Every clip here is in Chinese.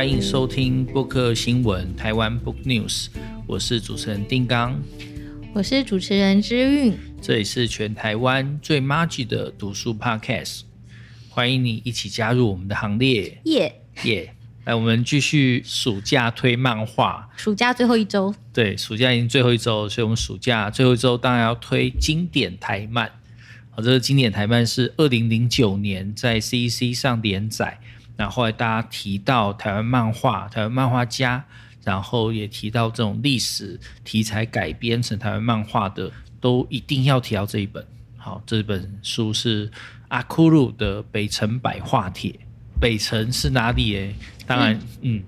欢迎收听播客新闻台湾 Book News，我是主持人丁刚，我是主持人之韵，这里是全台湾最 Magic 的读书 Podcast，欢迎你一起加入我们的行列，耶。耶！来，我们继续暑假推漫画，暑假最后一周，对，暑假已经最后一周，所以我们暑假最后一周当然要推经典台漫。好，这个经典台漫是二零零九年在 CCC 上连载。然后来大家提到台湾漫画、台湾漫画家，然后也提到这种历史题材改编成台湾漫画的，都一定要提到这一本。好，这本书是阿库鲁的《北城百画帖》。北城是哪里？哎，当然，嗯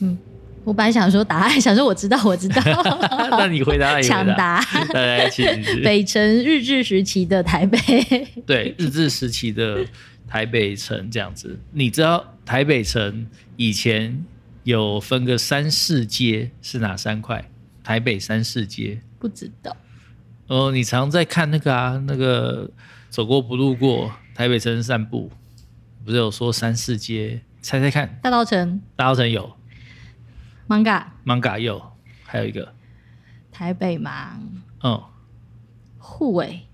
嗯，嗯，我本来想说答案，想说我知道，我知道。那你回答，抢答。来，请北城日治时期的台北。对，日治时期的。台北城这样子，你知道台北城以前有分个三四街是哪三块？台北三四街不知道。哦，你常在看那个啊，那个走过不路过台北城散步，不是有说三四街？猜猜看，大稻城。大稻城有。艋艋有，还有一个台北嘛？嗯，护卫。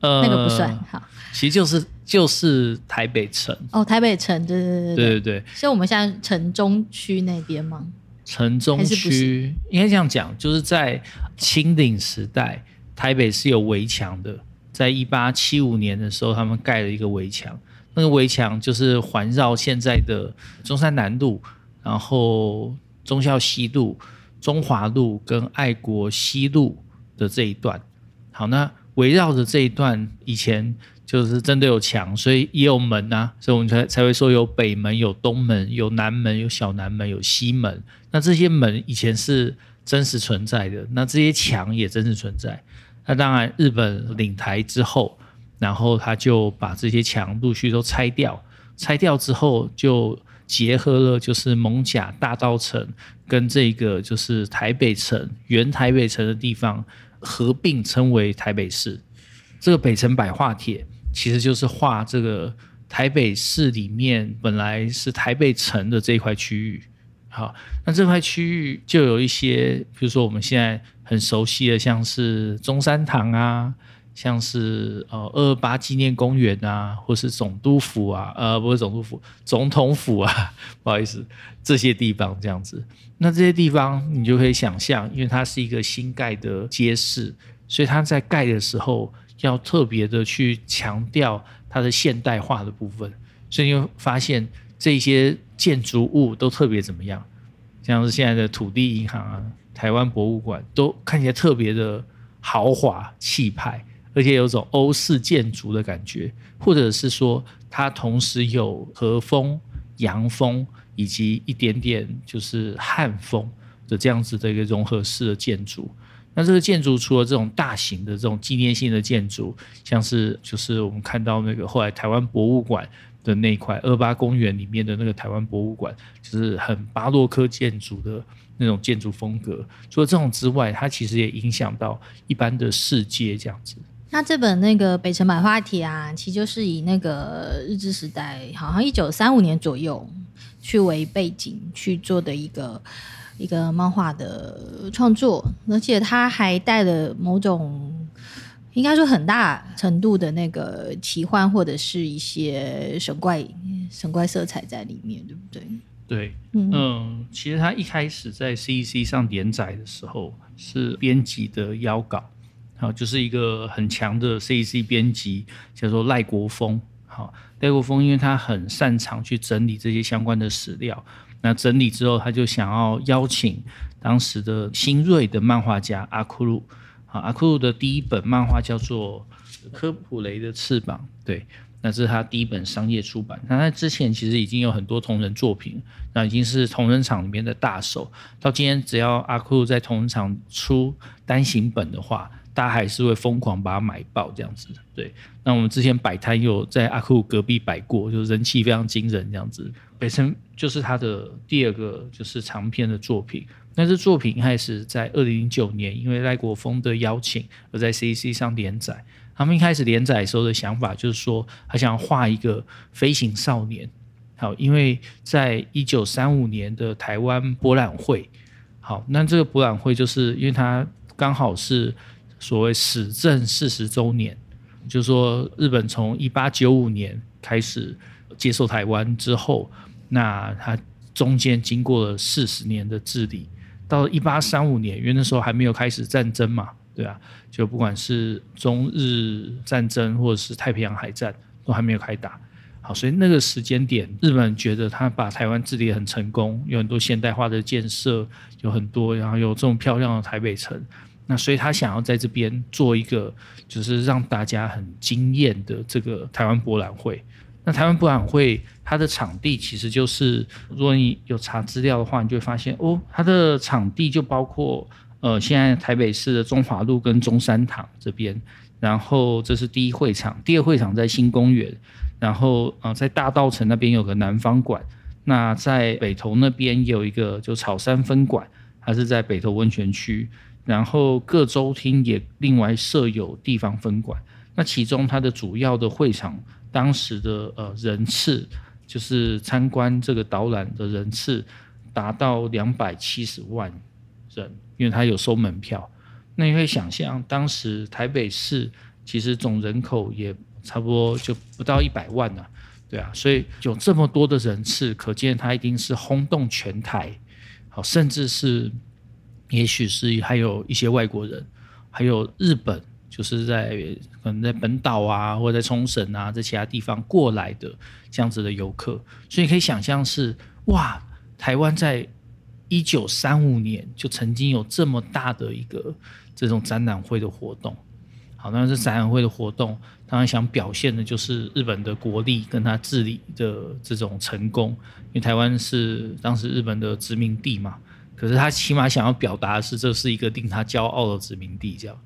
呃，那个不算好，其实就是就是台北城哦，台北城，对对对对对对，是我们现在城中区那边吗？城中区应该这样讲，就是在清领时代，台北是有围墙的，在一八七五年的时候，他们盖了一个围墙，那个围墙就是环绕现在的中山南路，然后忠孝西路、中华路跟爱国西路的这一段。好，那。围绕着这一段，以前就是真的有墙，所以也有门啊，所以我们才才会说有北门、有东门、有南门、有小南门、有西门。那这些门以前是真实存在的，那这些墙也真实存在。那当然，日本领台之后，然后他就把这些墙陆续都拆掉，拆掉之后就结合了，就是蒙甲大道城跟这个就是台北城原台北城的地方。合并称为台北市，这个北辰百画帖其实就是画这个台北市里面本来是台北城的这一块区域。好，那这块区域就有一些，比如说我们现在很熟悉的，像是中山堂啊，像是呃二二八纪念公园啊，或是总督府啊，呃不是总督府，总统府啊，不好意思，这些地方这样子。那这些地方你就可以想象，因为它是一个新盖的街市，所以它在盖的时候要特别的去强调它的现代化的部分，所以你会发现这些建筑物都特别怎么样，像是现在的土地银行啊、台湾博物馆，都看起来特别的豪华气派，而且有种欧式建筑的感觉，或者是说它同时有和风、洋风。以及一点点就是汉风的这样子的一个融合式的建筑。那这个建筑除了这种大型的这种纪念性的建筑，像是就是我们看到那个后来台湾博物馆的那一块二八公园里面的那个台湾博物馆，就是很巴洛克建筑的那种建筑风格。除了这种之外，它其实也影响到一般的世界这样子。那这本那个《北城百画帖》啊，其实就是以那个日治时代，好像一九三五年左右。去为背景去做的一个一个漫画的创作，而且他还带了某种应该说很大程度的那个奇幻或者是一些神怪神怪色彩在里面，对不对？对，嗯，嗯，其实他一开始在 CEC 上连载的时候是编辑的邀稿，好，就是一个很强的 CEC 编辑叫做赖国峰。好，戴国峰因为他很擅长去整理这些相关的史料，那整理之后，他就想要邀请当时的新锐的漫画家阿库鲁。好，阿库鲁的第一本漫画叫做《科普雷的翅膀》，对，那这是他第一本商业出版。那他之前其实已经有很多同人作品，那已经是同人场里面的大手。到今天，只要阿库鲁在同人场出单行本的话，大家还是会疯狂把它买爆这样子，对。那我们之前摆摊有在阿库隔壁摆过，就是人气非常惊人这样子。北辰就是他的第二个就是长篇的作品。那这作品开始在二零零九年，因为赖国峰的邀请而在 C C 上连载。他们一开始连载的时候的想法就是说，他想画一个飞行少年，好，因为在一九三五年的台湾博览会，好，那这个博览会就是因为它刚好是所谓始政四十周年，就是说日本从一八九五年开始接受台湾之后，那它中间经过了四十年的治理，到一八三五年，因为那时候还没有开始战争嘛，对啊，就不管是中日战争或者是太平洋海战都还没有开打。好，所以那个时间点，日本觉得他把台湾治理很成功，有很多现代化的建设，有很多，然后有这么漂亮的台北城，那所以他想要在这边做一个，就是让大家很惊艳的这个台湾博览会。那台湾博览会它的场地其实就是，如果你有查资料的话，你就会发现哦，它的场地就包括呃，现在台北市的中华路跟中山堂这边，然后这是第一会场，第二会场在新公园。然后、呃，在大道城那边有个南方馆，那在北投那边有一个就草山分馆，它是在北投温泉区。然后各州厅也另外设有地方分馆。那其中它的主要的会场，当时的呃人次，就是参观这个导览的人次达到两百七十万人，因为它有收门票。那你可以想象，当时台北市其实总人口也。差不多就不到一百万了，对啊，所以有这么多的人次，可见它一定是轰动全台，好，甚至是，也许是还有一些外国人，还有日本，就是在可能在本岛啊，或者在冲绳啊，在其他地方过来的这样子的游客，所以可以想象是哇，台湾在一九三五年就曾经有这么大的一个这种展览会的活动。好，那这展览会的活动，当然想表现的就是日本的国力跟他治理的这种成功。因为台湾是当时日本的殖民地嘛，可是他起码想要表达的是，这是一个令他骄傲的殖民地，这样，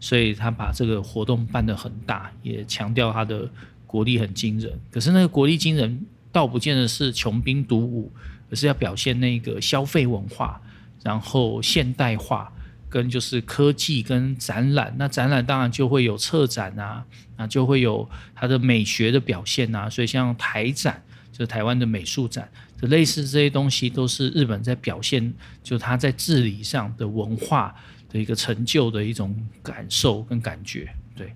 所以他把这个活动办得很大，也强调他的国力很惊人。可是那个国力惊人，倒不见得是穷兵黩武，而是要表现那个消费文化，然后现代化。跟就是科技跟展览，那展览当然就会有策展啊，那就会有它的美学的表现啊，所以像台展，就是台湾的美术展，类似这些东西都是日本在表现，就他在治理上的文化的一个成就的一种感受跟感觉。对，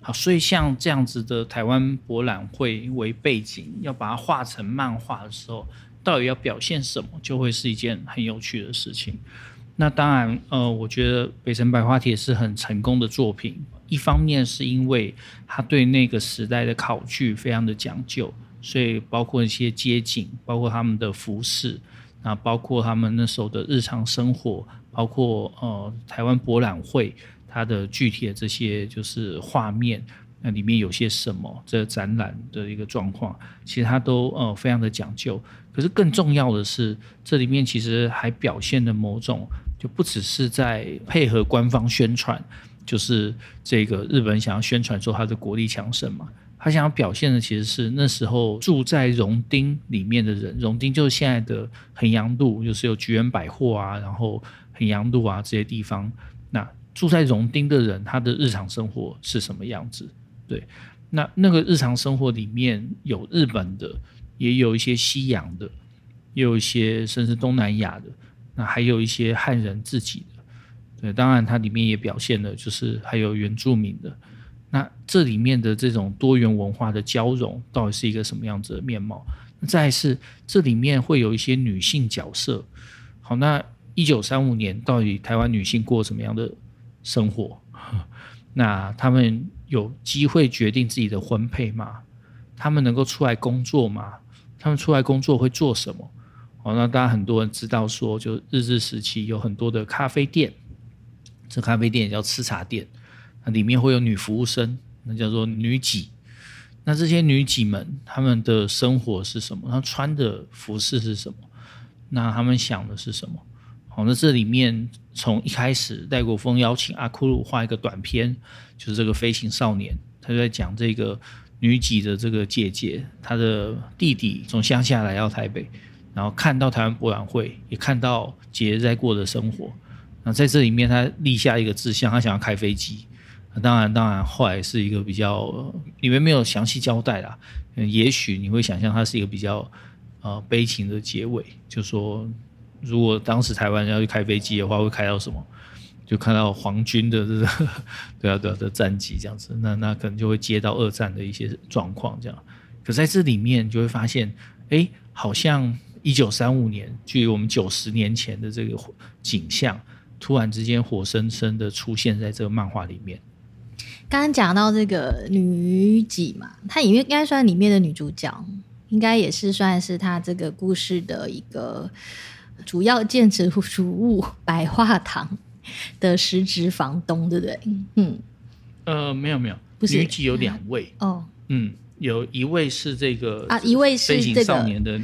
好，所以像这样子的台湾博览会为背景，要把它画成漫画的时候，到底要表现什么，就会是一件很有趣的事情。那当然，呃，我觉得《北城百花帖》是很成功的作品。一方面是因为他对那个时代的考据非常的讲究，所以包括一些街景，包括他们的服饰，那包括他们那时候的日常生活，包括呃台湾博览会它的具体的这些就是画面，那里面有些什么，这展览的一个状况，其实它都呃非常的讲究。可是更重要的是，这里面其实还表现了某种。就不只是在配合官方宣传，就是这个日本想要宣传说它的国力强盛嘛，他想要表现的其实是那时候住在荣町里面的人，荣町就是现在的衡阳路，就是有菊园百货啊，然后衡阳路啊这些地方，那住在荣町的人，他的日常生活是什么样子？对，那那个日常生活里面有日本的，也有一些西洋的，也有一些甚至东南亚的。那还有一些汉人自己的，对，当然它里面也表现了，就是还有原住民的。那这里面的这种多元文化的交融，到底是一个什么样子的面貌？再是这里面会有一些女性角色。好，那一九三五年到底台湾女性过什么样的生活？那他们有机会决定自己的婚配吗？他们能够出来工作吗？他们出来工作会做什么？哦，那大家很多人知道说，就日治时期有很多的咖啡店，这咖啡店也叫吃茶店，里面会有女服务生，那叫做女给。那这些女给们，她们的生活是什么？她穿的服饰是什么？那她们想的是什么？好，那这里面从一开始，戴国峰邀请阿库鲁画一个短片，就是这个飞行少年，他就在讲这个女给的这个姐姐，她的弟弟从乡下来到台北。然后看到台湾博览会，也看到姐姐在过的生活。那在这里面，他立下一个志向，他想要开飞机。当然，当然后来是一个比较里面没有详细交代啦。也许你会想象它是一个比较呃悲情的结尾，就说如果当时台湾要去开飞机的话，会开到什么？就看到皇军的这个 对啊对啊的战机这样子，那那可能就会接到二战的一些状况这样。可在这里面就会发现，哎，好像一九三五年，距离我们九十年前的这个景象，突然之间活生生的出现在这个漫画里面。刚刚讲到这个女几嘛，她里面应该算里面的女主角，应该也是算是她这个故事的一个主要建筑物——百花堂。的实职房东，对不对？嗯，呃，没有没有，不是女几有两位哦，嗯，有一位是这个啊，一位是这个少年的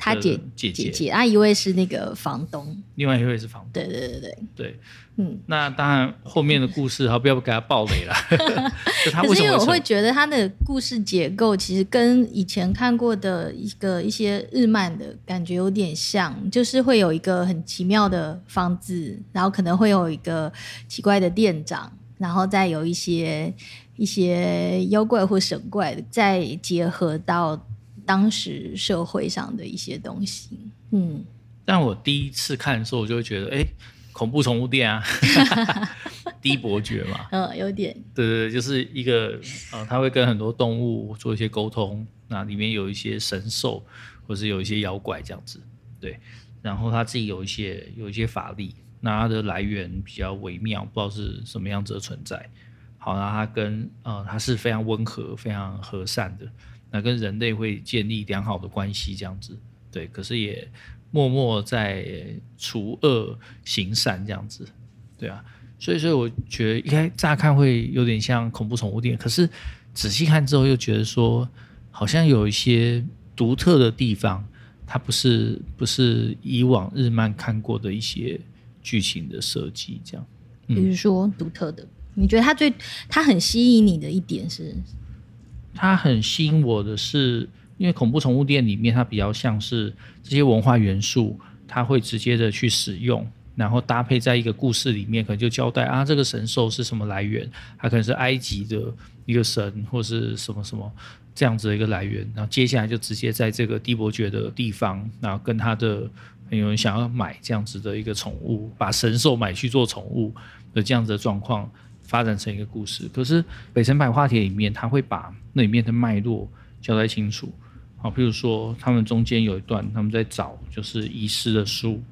他姐姐姐。姐啊，一位是那个房东，另外一位是房东，对对对对。对。嗯，那当然，后面的故事好，不要给他暴雷了。可是因为我会觉得他的故事结构其实跟以前看过的一个一些日漫的感觉有点像，就是会有一个很奇妙的房子，然后可能会有一个奇怪的店长，然后再有一些一些妖怪或神怪，再结合到当时社会上的一些东西。嗯，但我第一次看的时候，我就会觉得，哎。恐怖宠物店啊，低伯爵嘛，嗯，有点，对对对，就是一个呃，他会跟很多动物做一些沟通，那里面有一些神兽，或是有一些妖怪这样子，对，然后他自己有一些有一些法力，那它的来源比较微妙，不知道是什么样子的存在。好，那他跟呃，他是非常温和、非常和善的，那跟人类会建立良好的关系这样子，对，可是也。默默在除恶行善这样子，对啊，所以所以我觉得应该乍看会有点像恐怖宠物店，可是仔细看之后又觉得说，好像有一些独特的地方，它不是不是以往日漫看过的一些剧情的设计这样。比如说独特的，你觉得它最它很吸引你的一点是？它很吸引我的是。因为恐怖宠物店里面，它比较像是这些文化元素，它会直接的去使用，然后搭配在一个故事里面，可能就交代啊，这个神兽是什么来源，它可能是埃及的一个神，或是什么什么这样子的一个来源。然后接下来就直接在这个低伯爵的地方，然后跟他的有人想要买这样子的一个宠物，把神兽买去做宠物的这样子的状况发展成一个故事。可是北城百话帖里面，它会把那里面的脉络交代清楚。好，譬如说，他们中间有一段，他们在找就是遗失的书，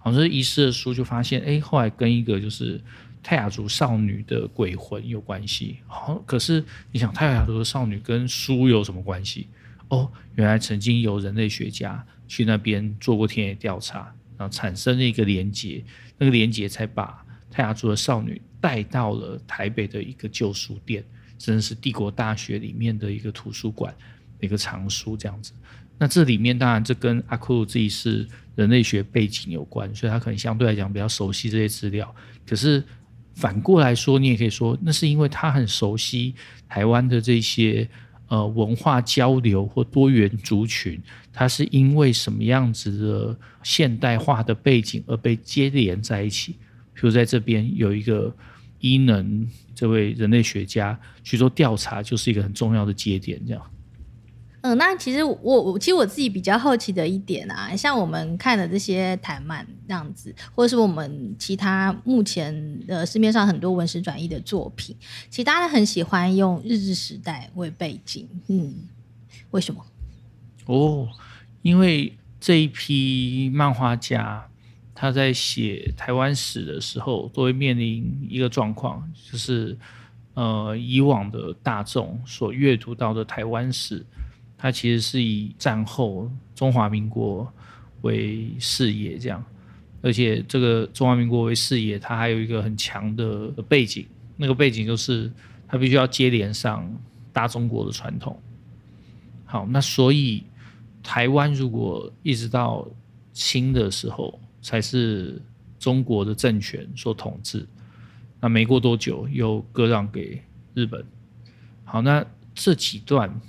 好像是遗失的书，就发现，哎，后来跟一个就是泰雅族少女的鬼魂有关系。好，可是你想，泰雅族的少女跟书有什么关系？哦，原来曾经有人类学家去那边做过田野调查，然后产生了一个连结，那个连结才把泰雅族的少女带到了台北的一个旧书店，甚至是帝国大学里面的一个图书馆。一个藏书这样子，那这里面当然这跟阿库鲁自己是人类学背景有关，所以他可能相对来讲比较熟悉这些资料。可是反过来说，你也可以说，那是因为他很熟悉台湾的这些呃文化交流或多元族群，他是因为什么样子的现代化的背景而被接连在一起。比如在这边有一个伊能这位人类学家去做调查，就是一个很重要的节点，这样。嗯，那其实我我其实我自己比较好奇的一点啊，像我们看的这些台漫这样子，或者是我们其他目前的市面上很多文史转译的作品，其实大家很喜欢用日治时代为背景，嗯，为什么？哦，因为这一批漫画家他在写台湾史的时候，都会面临一个状况，就是呃，以往的大众所阅读到的台湾史。它其实是以战后中华民国为视野这样，而且这个中华民国为视野，它还有一个很强的背景，那个背景就是它必须要接连上大中国的传统。好，那所以台湾如果一直到清的时候才是中国的政权所统治，那没过多久又割让给日本。好，那这几段。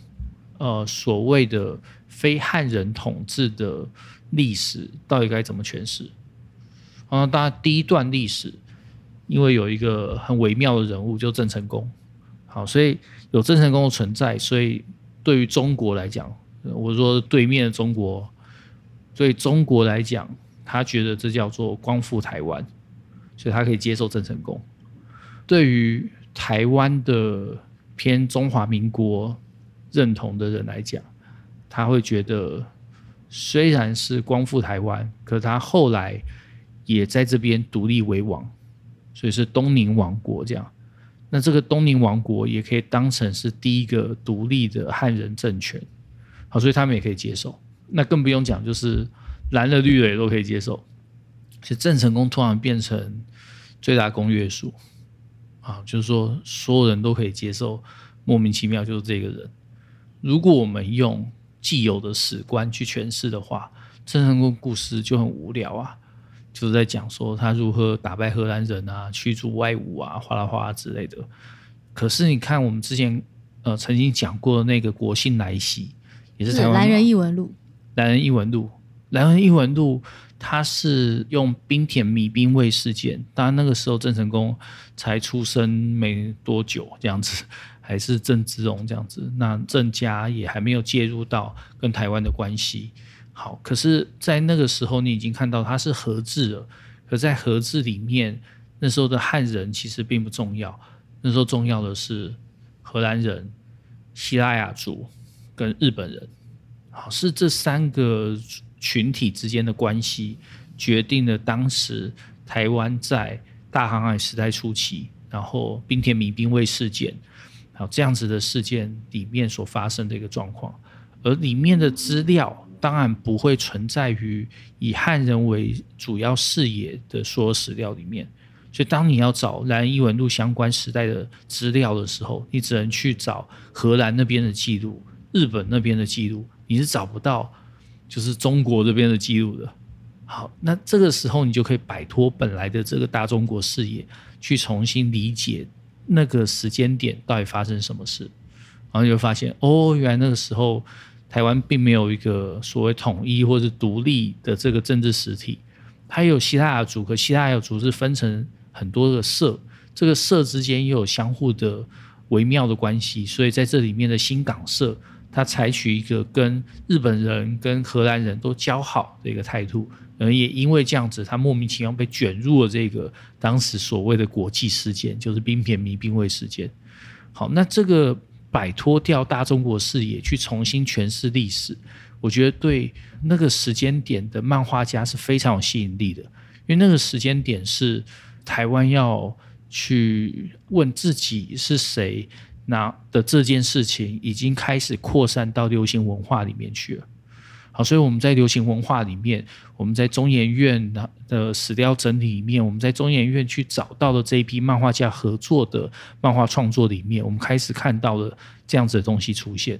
呃，所谓的非汉人统治的历史，到底该怎么诠释？啊，当然第一段历史，因为有一个很微妙的人物，就郑成功。好，所以有郑成功的存在，所以对于中国来讲，我说对面的中国，对中国来讲，他觉得这叫做光复台湾，所以他可以接受郑成功。对于台湾的偏中华民国认同的人来讲，他会觉得虽然是光复台湾，可他后来也在这边独立为王，所以是东宁王国这样。那这个东宁王国也可以当成是第一个独立的汉人政权，好，所以他们也可以接受。那更不用讲，就是蓝的绿的也都可以接受。其实郑成功突然变成最大公约数，啊，就是说所有人都可以接受，莫名其妙就是这个人。如果我们用既有的史观去诠释的话，郑成功故事就很无聊啊。就是在讲说他如何打败荷兰人啊，驱逐外侮啊，哗啦哗啦之类的。可是你看，我们之前呃曾经讲过的那个国姓来袭，也是台湾《蓝人异闻录》。蓝人异闻录，蓝人异闻录，他是用冰田米兵卫事件。当然那个时候郑成功才出生没多久，这样子还是郑芝龙这样子。那郑家也还没有介入到跟台湾的关系。好，可是，在那个时候，你已经看到它是荷治了。可在荷治里面，那时候的汉人其实并不重要。那时候重要的是荷兰人、希拉雅族跟日本人。好，是这三个群体之间的关系，决定了当时台湾在大航海时代初期，然后冰田民兵卫事件，好，这样子的事件里面所发生的一个状况，而里面的资料。当然不会存在于以汉人为主要视野的所有史料里面，所以当你要找蓝人异闻录相关时代的资料的时候，你只能去找荷兰那边的记录、日本那边的记录，你是找不到就是中国这边的记录的。好，那这个时候你就可以摆脱本来的这个大中国视野，去重新理解那个时间点到底发生什么事，然后就发现哦，原来那个时候。台湾并没有一个所谓统一或者独立的这个政治实体，它有希腊族，可西拉雅族是分成很多个社，这个社之间又有相互的微妙的关系，所以在这里面的新港社，他采取一个跟日本人、跟荷兰人都交好的一个态度，而也因为这样子，他莫名其妙被卷入了这个当时所谓的国际事件，就是滨田米兵卫事件。好，那这个。摆脱掉大中国视野，去重新诠释历史，我觉得对那个时间点的漫画家是非常有吸引力的。因为那个时间点是台湾要去问自己是谁，那的这件事情已经开始扩散到流行文化里面去了。好，所以我们在流行文化里面，我们在中研院的史料整理里面，我们在中研院去找到的这一批漫画家合作的漫画创作里面，我们开始看到了这样子的东西出现。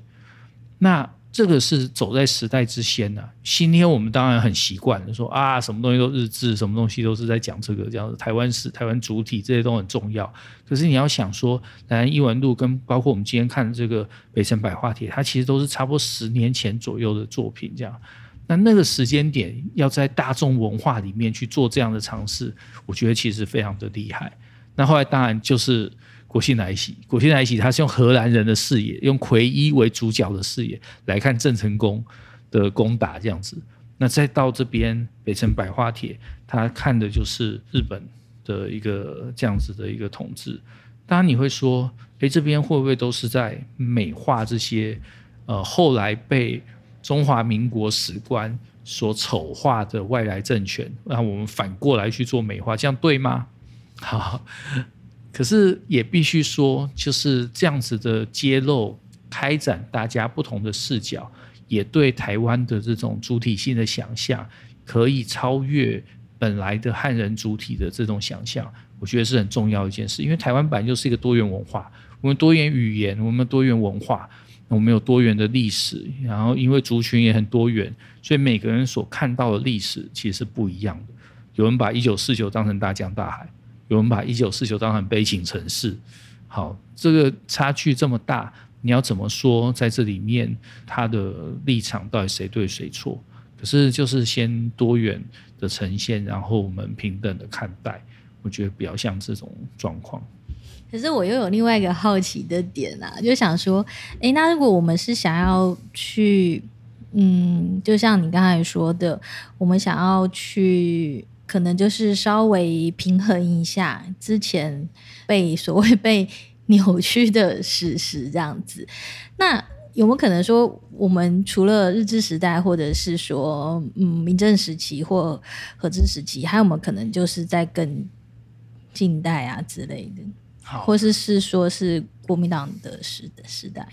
那这个是走在时代之先呐、今天我们当然很习惯说啊，什么东西都日志，什么东西都是在讲这个这样子。台湾史、台湾主体这些都很重要。可是你要想说，蓝人异闻录跟包括我们今天看的这个《北辰百话帖》，它其实都是差不多十年前左右的作品。这样，那那个时间点要在大众文化里面去做这样的尝试，我觉得其实非常的厉害。那后来当然就是。国姓来袭，国姓来袭，他是用荷兰人的视野，用奎一为主角的视野来看郑成功的攻打这样子。那再到这边《北辰百花帖》，他看的就是日本的一个这样子的一个统治。当然你会说，诶，这边会不会都是在美化这些呃后来被中华民国史官所丑化的外来政权？那我们反过来去做美化，这样对吗？好。可是也必须说，就是这样子的揭露、开展大家不同的视角，也对台湾的这种主体性的想象，可以超越本来的汉人主体的这种想象，我觉得是很重要一件事。因为台湾本来就是一个多元文化，我们多元语言，我们多元文化，我们有多元的历史，然后因为族群也很多元，所以每个人所看到的历史其实是不一样的。有人把一九四九当成大江大海。有人把一九四九当成悲情城市，好，这个差距这么大，你要怎么说在这里面他的立场到底谁对谁错？可是就是先多元的呈现，然后我们平等的看待，我觉得比较像这种状况。可是我又有另外一个好奇的点啊，就想说，哎，那如果我们是想要去，嗯，就像你刚才说的，我们想要去，可能就是稍微平衡一下之前被所谓被扭曲的事实这样子，那有没有可能说，我们除了日治时代，或者是说，嗯，明政时期或和治时期，还有没有可能就是在更近代啊之类的？好，或是是说是国民党的时时代，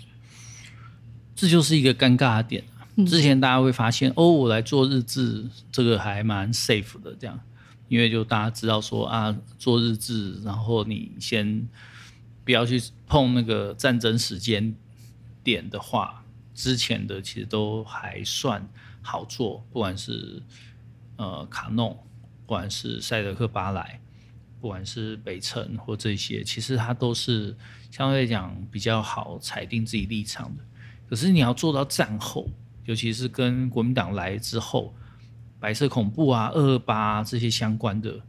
这就是一个尴尬的点。之前大家会发现，哦，我来做日志，这个还蛮 safe 的，这样，因为就大家知道说啊，做日志，然后你先不要去碰那个战争时间点的话，之前的其实都还算好做，不管是呃卡弄，不管是赛德克巴莱。不管是北辰或这些，其实它都是相对来讲比较好裁定自己立场的。可是你要做到战后，尤其是跟国民党来之后，白色恐怖啊、二二八这些相关的，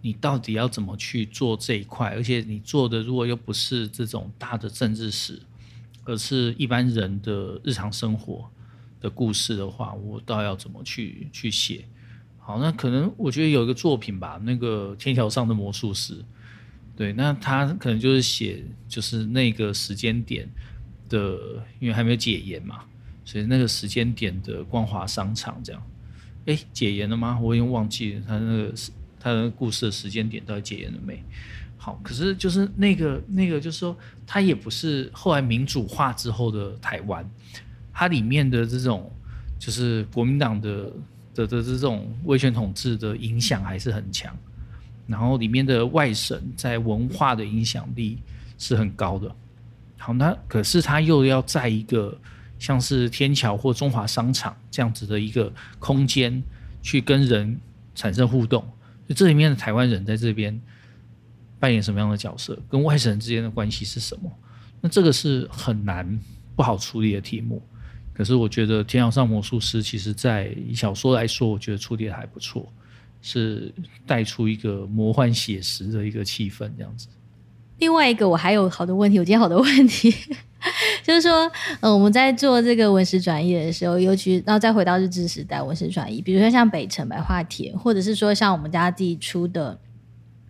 你到底要怎么去做这一块？而且你做的如果又不是这种大的政治史，而是一般人的日常生活的故事的话，我倒要怎么去去写？好，那可能我觉得有一个作品吧，那个《天桥上的魔术师》，对，那他可能就是写就是那个时间点的，因为还没有解严嘛，所以那个时间点的光华商场这样，哎，解严了吗？我已经忘记了他那个他的故事的时间点到底解严了没？好，可是就是那个那个就是说，他也不是后来民主化之后的台湾，它里面的这种就是国民党的。的的这种威权统治的影响还是很强，然后里面的外省在文化的影响力是很高的。好，那可是他又要在一个像是天桥或中华商场这样子的一个空间去跟人产生互动，就这里面的台湾人在这边扮演什么样的角色，跟外省人之间的关系是什么？那这个是很难不好处理的题目。可是我觉得《天桥上魔术师》其实，在小说来说，我觉得处理的还不错，是带出一个魔幻写实的一个气氛这样子。另外一个，我还有好多问题，我今天好多问题，就是说，呃，我们在做这个文史转译的时候，尤其然后再回到日治时代文史转译，比如说像北辰白话帖，或者是说像我们家自己出的。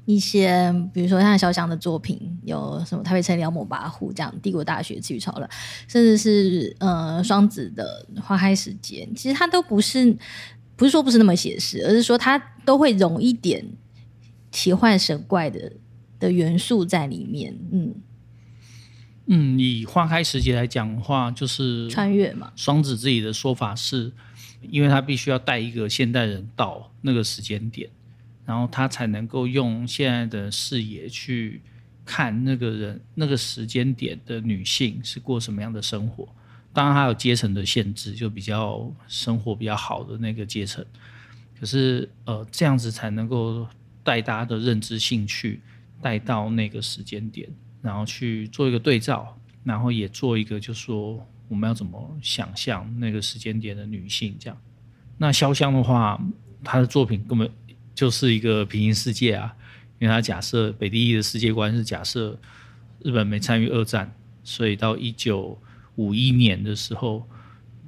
一些，比如说像潇湘的作品，有什么台北城梁母八户这样，帝国大学词语潮了，甚至是呃双子的花开时间，其实它都不是，不是说不是那么写实，而是说它都会融一点奇幻神怪的的元素在里面。嗯嗯，以花开时节来讲的话，就是穿越嘛。双子自己的说法是，因为他必须要带一个现代人到那个时间点。然后他才能够用现在的视野去看那个人那个时间点的女性是过什么样的生活。当然，还有阶层的限制，就比较生活比较好的那个阶层。可是，呃，这样子才能够带大家的认知兴趣带到那个时间点，然后去做一个对照，然后也做一个，就说我们要怎么想象那个时间点的女性这样。那潇湘的话，她的作品根本。就是一个平行世界啊，因为他假设北第一的世界观是假设日本没参与二战，所以到一九五一年的时候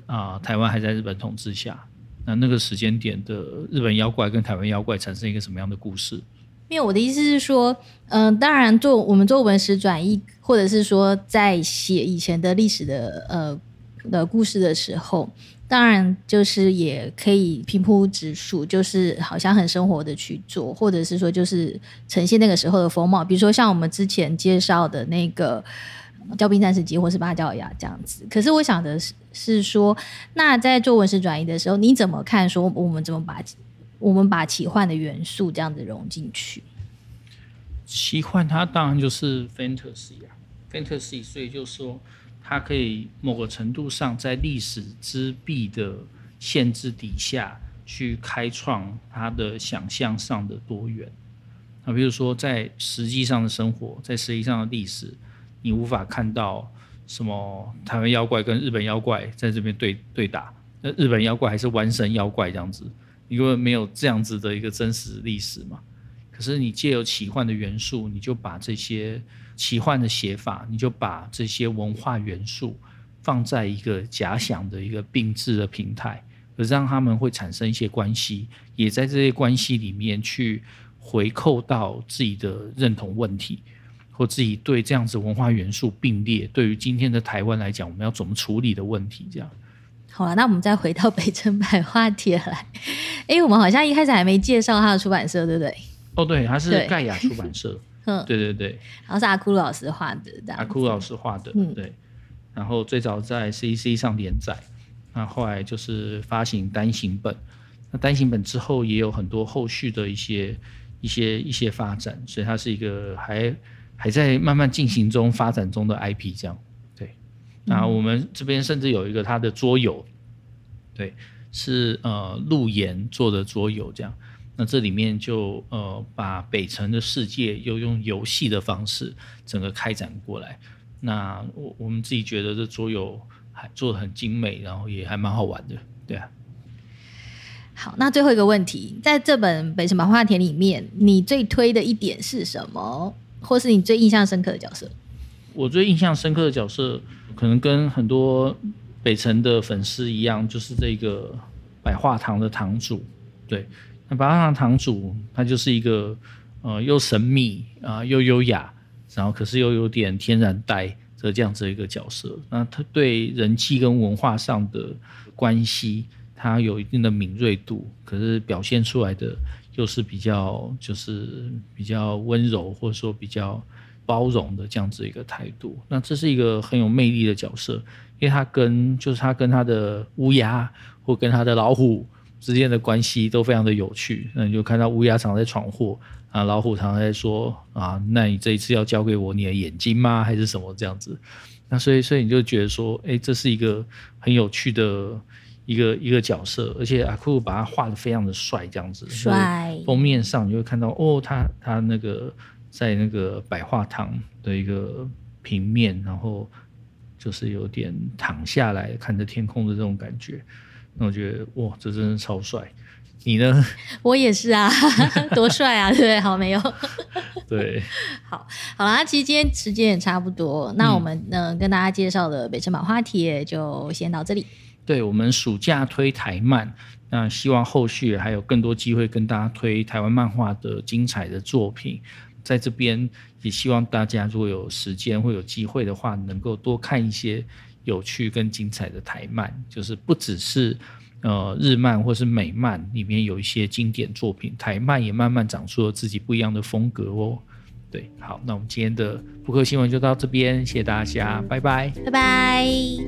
啊，台湾还在日本统治下。那那个时间点的日本妖怪跟台湾妖怪产生一个什么样的故事？因为我的意思是说，嗯、当然做我们做文史转译，或者是说在写以前的历史的呃的故事的时候。当然，就是也可以平铺直述，就是好像很生活的去做，或者是说就是呈现那个时候的风貌。比如说像我们之前介绍的那个《调兵战士记》或是《八角鸭》这样子。可是我想的是，是说那在做文史转译的时候，你怎么看？说我们怎么把我们把奇幻的元素这样子融进去？奇幻它当然就是 fantasy 啊，fantasy，所以就说。它可以某个程度上在历史之壁的限制底下去开创它的想象上的多元。那比如说在实际上的生活，在实际上的历史，你无法看到什么台湾妖怪跟日本妖怪在这边对对打，那日本妖怪还是弯神妖怪这样子，因为没有这样子的一个真实历史嘛。可是你借由奇幻的元素，你就把这些奇幻的写法，你就把这些文化元素放在一个假想的一个并置的平台，而让他们会产生一些关系，也在这些关系里面去回扣到自己的认同问题。或自己对这样子文化元素并列，对于今天的台湾来讲，我们要怎么处理的问题？这样。好了，那我们再回到北城百话帖来。哎，我们好像一开始还没介绍他的出版社，对不对？哦，对，他是盖亚出版社。嗯，对对对。然后是阿库鲁老师画的，阿库鲁老师画的，嗯，对。然后最早在 CC 上连载，那后来就是发行单行本。那单行本之后也有很多后续的一些一些一些发展，所以它是一个还。还在慢慢进行中、发展中的 IP，这样对。那我们这边甚至有一个他的桌游，对，是呃陆岩做的桌游，这样。那这里面就呃把北城的世界又用游戏的方式整个开展过来。那我我们自己觉得这桌游还做的很精美，然后也还蛮好玩的，对啊。好，那最后一个问题，在这本《北城百花帖》里面，你最推的一点是什么？或是你最印象深刻的角色？我最印象深刻的角色，可能跟很多北城的粉丝一样，就是这个百花堂的堂主。对，那百花堂堂主他就是一个呃又神秘啊、又优雅，然后可是又有点天然呆的这样子一个角色。那他对人际跟文化上的关系，他有一定的敏锐度，可是表现出来的。又是比较就是比较温柔，或者说比较包容的这样子一个态度。那这是一个很有魅力的角色，因为他跟就是他跟他的乌鸦或跟他的老虎之间的关系都非常的有趣。那你就看到乌鸦常常在闯祸啊，老虎常常在说啊，那你这一次要交给我你的眼睛吗？还是什么这样子？那所以所以你就觉得说，哎，这是一个很有趣的。一个一个角色，而且阿库把他画的非常的帅，这样子。帅。封面上你会看到，哦，他他那个在那个百花堂的一个平面，然后就是有点躺下来看着天空的这种感觉。那我觉得，哇，这真的超帅。你呢？我也是啊，多帅啊，对 不对？好，没有。对。好，好啦，其实今天时间也差不多，那我们呢、嗯、跟大家介绍的北城百花帖就先到这里。对，我们暑假推台漫，那希望后续还有更多机会跟大家推台湾漫画的精彩的作品，在这边也希望大家如果有时间或有机会的话，能够多看一些有趣跟精彩的台漫，就是不只是呃日漫或是美漫里面有一些经典作品，台漫也慢慢长出了自己不一样的风格哦。对，好，那我们今天的布克新闻就到这边，谢谢大家，拜拜，拜拜。